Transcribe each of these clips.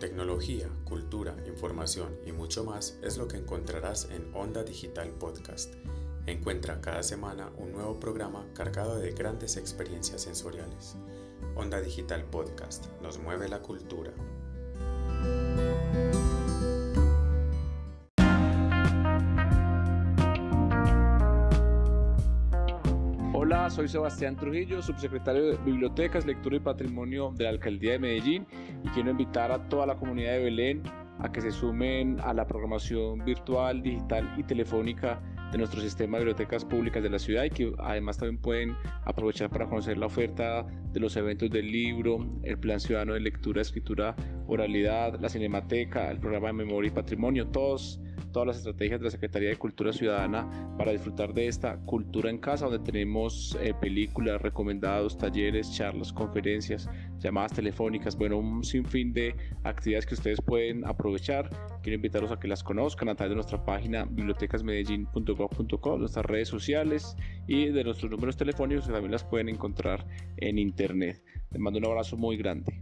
Tecnología, cultura, información y mucho más es lo que encontrarás en Onda Digital Podcast. Encuentra cada semana un nuevo programa cargado de grandes experiencias sensoriales. Onda Digital Podcast nos mueve la cultura. Hola, soy Sebastián Trujillo, subsecretario de Bibliotecas, Lectura y Patrimonio de la Alcaldía de Medellín y quiero invitar a toda la comunidad de Belén a que se sumen a la programación virtual, digital y telefónica de nuestro sistema de bibliotecas públicas de la ciudad y que además también pueden aprovechar para conocer la oferta de los eventos del libro, el plan ciudadano de lectura, escritura, oralidad, la cinemateca, el programa de memoria y patrimonio, todos todas las estrategias de la Secretaría de Cultura Ciudadana para disfrutar de esta cultura en casa, donde tenemos eh, películas, recomendados, talleres, charlas, conferencias, llamadas telefónicas, bueno, un sinfín de actividades que ustedes pueden aprovechar. Quiero invitarlos a que las conozcan a través de nuestra página bibliotecasmedellin.gov.co, nuestras redes sociales y de nuestros números telefónicos que también las pueden encontrar en internet. Les mando un abrazo muy grande.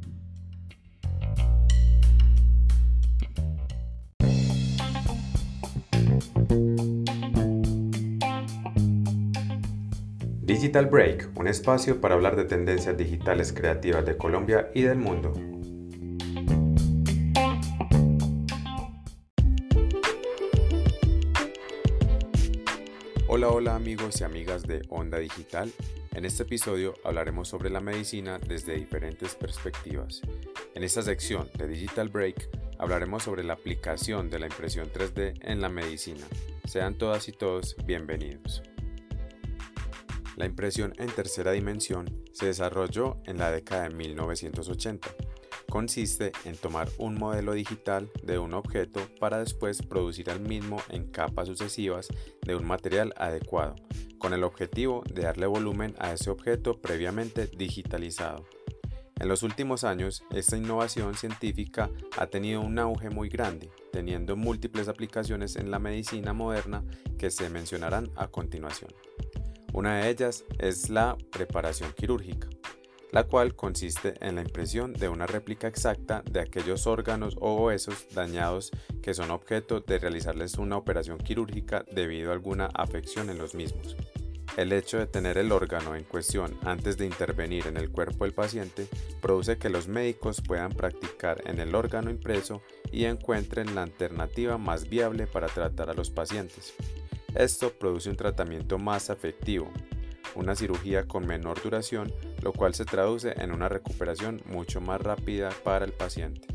Digital Break, un espacio para hablar de tendencias digitales creativas de Colombia y del mundo. Hola, hola amigos y amigas de Onda Digital. En este episodio hablaremos sobre la medicina desde diferentes perspectivas. En esta sección de Digital Break hablaremos sobre la aplicación de la impresión 3D en la medicina. Sean todas y todos bienvenidos. La impresión en tercera dimensión se desarrolló en la década de 1980. Consiste en tomar un modelo digital de un objeto para después producir el mismo en capas sucesivas de un material adecuado, con el objetivo de darle volumen a ese objeto previamente digitalizado. En los últimos años, esta innovación científica ha tenido un auge muy grande, teniendo múltiples aplicaciones en la medicina moderna que se mencionarán a continuación. Una de ellas es la preparación quirúrgica, la cual consiste en la impresión de una réplica exacta de aquellos órganos o huesos dañados que son objeto de realizarles una operación quirúrgica debido a alguna afección en los mismos. El hecho de tener el órgano en cuestión antes de intervenir en el cuerpo del paciente produce que los médicos puedan practicar en el órgano impreso y encuentren la alternativa más viable para tratar a los pacientes. Esto produce un tratamiento más efectivo, una cirugía con menor duración, lo cual se traduce en una recuperación mucho más rápida para el paciente.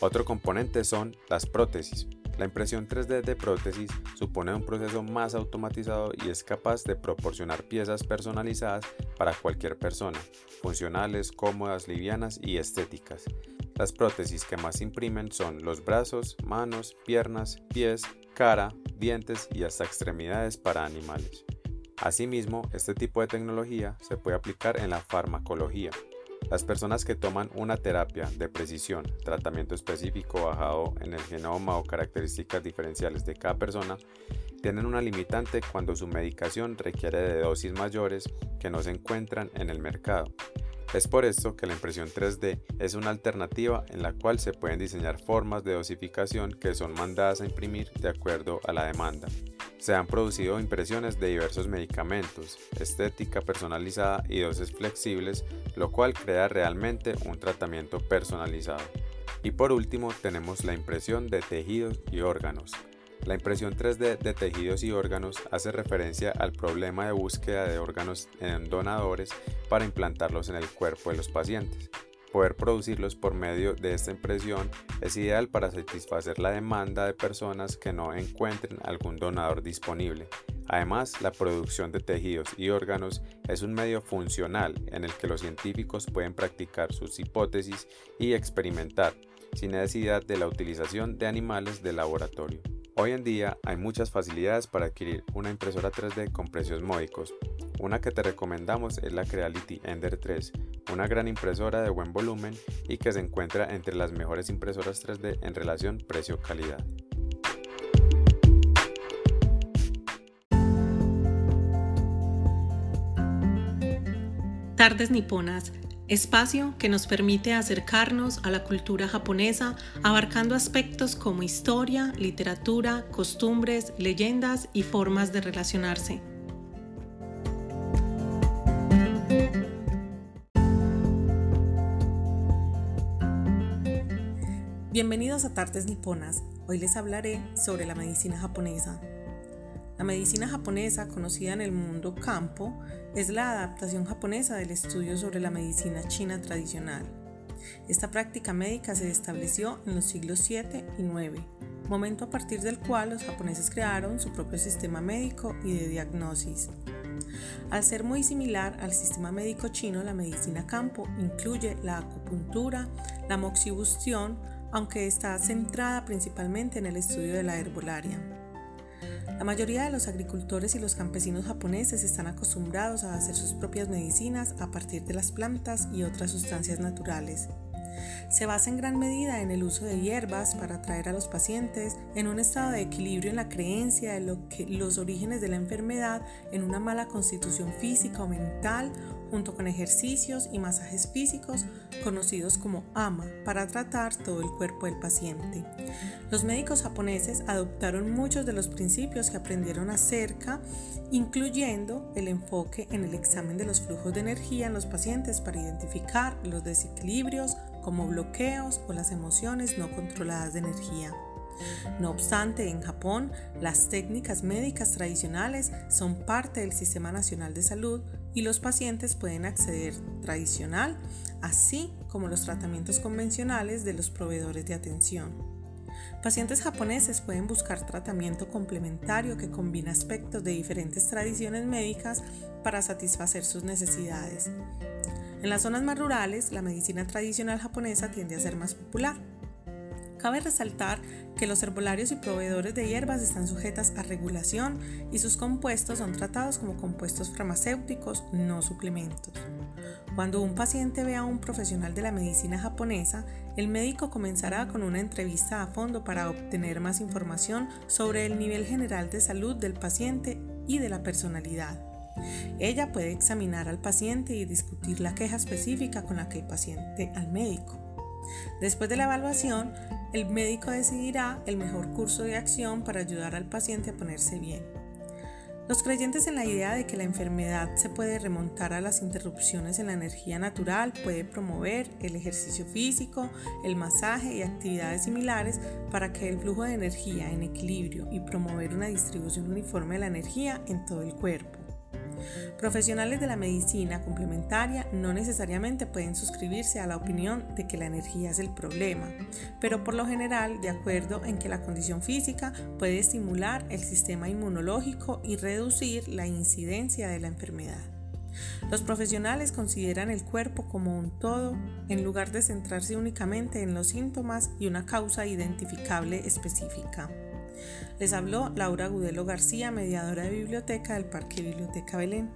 Otro componente son las prótesis. La impresión 3D de prótesis supone un proceso más automatizado y es capaz de proporcionar piezas personalizadas para cualquier persona, funcionales, cómodas, livianas y estéticas. Las prótesis que más imprimen son los brazos, manos, piernas, pies, cara, dientes y hasta extremidades para animales. Asimismo, este tipo de tecnología se puede aplicar en la farmacología. Las personas que toman una terapia de precisión, tratamiento específico bajado en el genoma o características diferenciales de cada persona, tienen una limitante cuando su medicación requiere de dosis mayores que no se encuentran en el mercado. Es por esto que la impresión 3D es una alternativa en la cual se pueden diseñar formas de dosificación que son mandadas a imprimir de acuerdo a la demanda. Se han producido impresiones de diversos medicamentos, estética personalizada y dosis flexibles, lo cual crea realmente un tratamiento personalizado. Y por último tenemos la impresión de tejidos y órganos. La impresión 3D de tejidos y órganos hace referencia al problema de búsqueda de órganos en donadores para implantarlos en el cuerpo de los pacientes. Poder producirlos por medio de esta impresión es ideal para satisfacer la demanda de personas que no encuentren algún donador disponible. Además, la producción de tejidos y órganos es un medio funcional en el que los científicos pueden practicar sus hipótesis y experimentar, sin necesidad de la utilización de animales de laboratorio. Hoy en día hay muchas facilidades para adquirir una impresora 3D con precios módicos. Una que te recomendamos es la Creality Ender 3, una gran impresora de buen volumen y que se encuentra entre las mejores impresoras 3D en relación precio-calidad. Tardes niponas espacio que nos permite acercarnos a la cultura japonesa abarcando aspectos como historia, literatura, costumbres, leyendas y formas de relacionarse. Bienvenidos a Tartes Niponas. Hoy les hablaré sobre la medicina japonesa. La medicina japonesa, conocida en el mundo campo, es la adaptación japonesa del estudio sobre la medicina china tradicional. Esta práctica médica se estableció en los siglos 7 y 9, momento a partir del cual los japoneses crearon su propio sistema médico y de diagnosis. Al ser muy similar al sistema médico chino, la medicina campo incluye la acupuntura, la moxibustión, aunque está centrada principalmente en el estudio de la herbolaria. La mayoría de los agricultores y los campesinos japoneses están acostumbrados a hacer sus propias medicinas a partir de las plantas y otras sustancias naturales. Se basa en gran medida en el uso de hierbas para atraer a los pacientes en un estado de equilibrio en la creencia de lo que los orígenes de la enfermedad en una mala constitución física o mental junto con ejercicios y masajes físicos conocidos como AMA para tratar todo el cuerpo del paciente. Los médicos japoneses adoptaron muchos de los principios que aprendieron acerca, incluyendo el enfoque en el examen de los flujos de energía en los pacientes para identificar los desequilibrios como bloqueos o las emociones no controladas de energía. No obstante, en Japón, las técnicas médicas tradicionales son parte del Sistema Nacional de Salud y los pacientes pueden acceder tradicional, así como los tratamientos convencionales de los proveedores de atención. Pacientes japoneses pueden buscar tratamiento complementario que combina aspectos de diferentes tradiciones médicas para satisfacer sus necesidades. En las zonas más rurales, la medicina tradicional japonesa tiende a ser más popular. Cabe resaltar que los herbolarios y proveedores de hierbas están sujetas a regulación y sus compuestos son tratados como compuestos farmacéuticos, no suplementos. Cuando un paciente ve a un profesional de la medicina japonesa, el médico comenzará con una entrevista a fondo para obtener más información sobre el nivel general de salud del paciente y de la personalidad. Ella puede examinar al paciente y discutir la queja específica con la que el paciente al médico. Después de la evaluación, el médico decidirá el mejor curso de acción para ayudar al paciente a ponerse bien. Los creyentes en la idea de que la enfermedad se puede remontar a las interrupciones en la energía natural puede promover el ejercicio físico, el masaje y actividades similares para que el flujo de energía en equilibrio y promover una distribución uniforme de la energía en todo el cuerpo. Profesionales de la medicina complementaria no necesariamente pueden suscribirse a la opinión de que la energía es el problema, pero por lo general de acuerdo en que la condición física puede estimular el sistema inmunológico y reducir la incidencia de la enfermedad. Los profesionales consideran el cuerpo como un todo en lugar de centrarse únicamente en los síntomas y una causa identificable específica. Les habló Laura Gudelo García, mediadora de biblioteca del Parque Biblioteca Belén.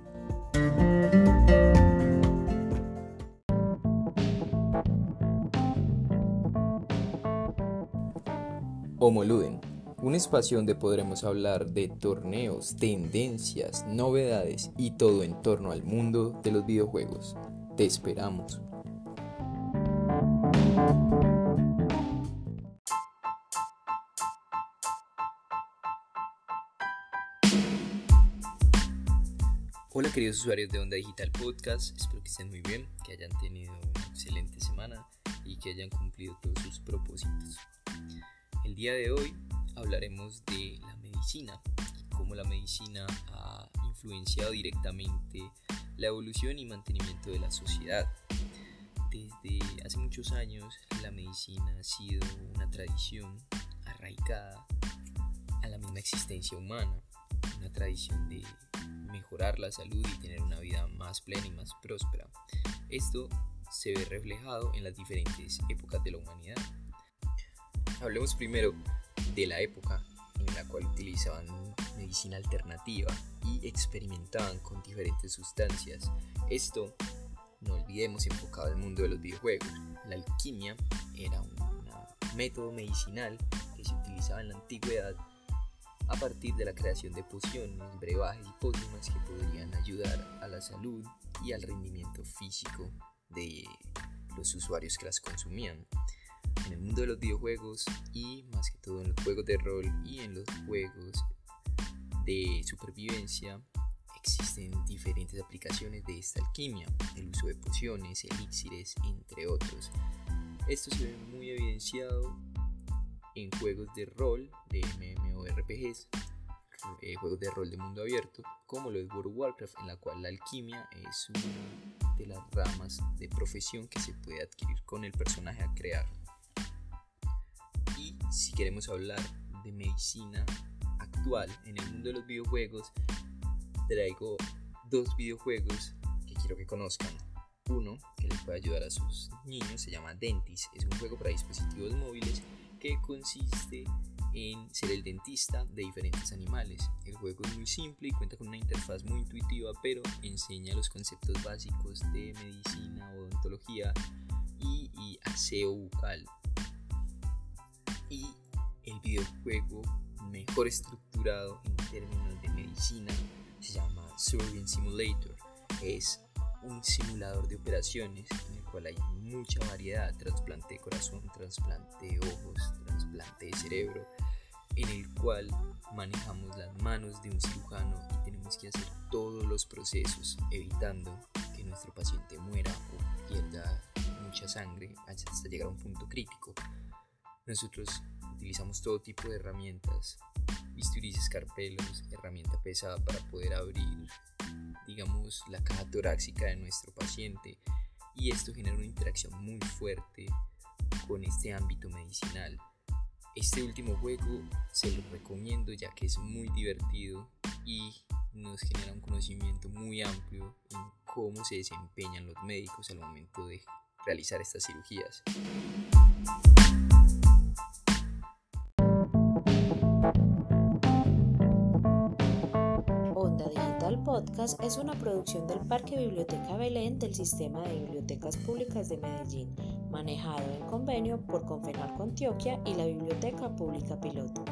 Homoluden, un espacio donde podremos hablar de torneos, tendencias, novedades y todo en torno al mundo de los videojuegos. Te esperamos. Hola queridos usuarios de Onda Digital Podcast, espero que estén muy bien, que hayan tenido una excelente semana y que hayan cumplido todos sus propósitos. El día de hoy hablaremos de la medicina y cómo la medicina ha influenciado directamente la evolución y mantenimiento de la sociedad. Desde hace muchos años la medicina ha sido una tradición arraigada a la misma existencia humana, una tradición de mejorar la salud y tener una vida más plena y más próspera. Esto se ve reflejado en las diferentes épocas de la humanidad. Hablemos primero de la época en la cual utilizaban medicina alternativa y experimentaban con diferentes sustancias. Esto, no olvidemos, enfocado al mundo de los videojuegos. La alquimia era un método medicinal que se utilizaba en la antigüedad a partir de la creación de pociones, brebajes y pócimas que podrían ayudar a la salud y al rendimiento físico de los usuarios que las consumían. En el mundo de los videojuegos y más que todo en los juegos de rol y en los juegos de supervivencia existen diferentes aplicaciones de esta alquimia, el uso de pociones, elixires, entre otros. Esto se ve muy evidenciado en juegos de rol de MMORPGs, eh, juegos de rol de mundo abierto, como lo es World of Warcraft, en la cual la alquimia es una de las ramas de profesión que se puede adquirir con el personaje a crear. Y si queremos hablar de medicina actual en el mundo de los videojuegos, traigo dos videojuegos que quiero que conozcan. Uno que les puede ayudar a sus niños se llama Dentis. Es un juego para dispositivos móviles que consiste en ser el dentista de diferentes animales. El juego es muy simple y cuenta con una interfaz muy intuitiva, pero enseña los conceptos básicos de medicina, odontología y, y aseo bucal. Y el videojuego mejor estructurado en términos de medicina se llama Surgeon Simulator. Es un simulador de operaciones en el cual hay mucha variedad, trasplante de corazón, trasplante de ojos, trasplante de cerebro, en el cual manejamos las manos de un cirujano y tenemos que hacer todos los procesos evitando que nuestro paciente muera o pierda mucha sangre hasta llegar a un punto crítico. Nosotros utilizamos todo tipo de herramientas, bisturis, escarpelos, herramienta pesada para poder abrir digamos, la caja torácica de nuestro paciente y esto genera una interacción muy fuerte con este ámbito medicinal. Este último juego se lo recomiendo ya que es muy divertido y nos genera un conocimiento muy amplio en cómo se desempeñan los médicos al momento de realizar estas cirugías. Podcast es una producción del Parque Biblioteca Belén del Sistema de Bibliotecas Públicas de Medellín, manejado en convenio por Confenalco Antioquia y la Biblioteca Pública Piloto.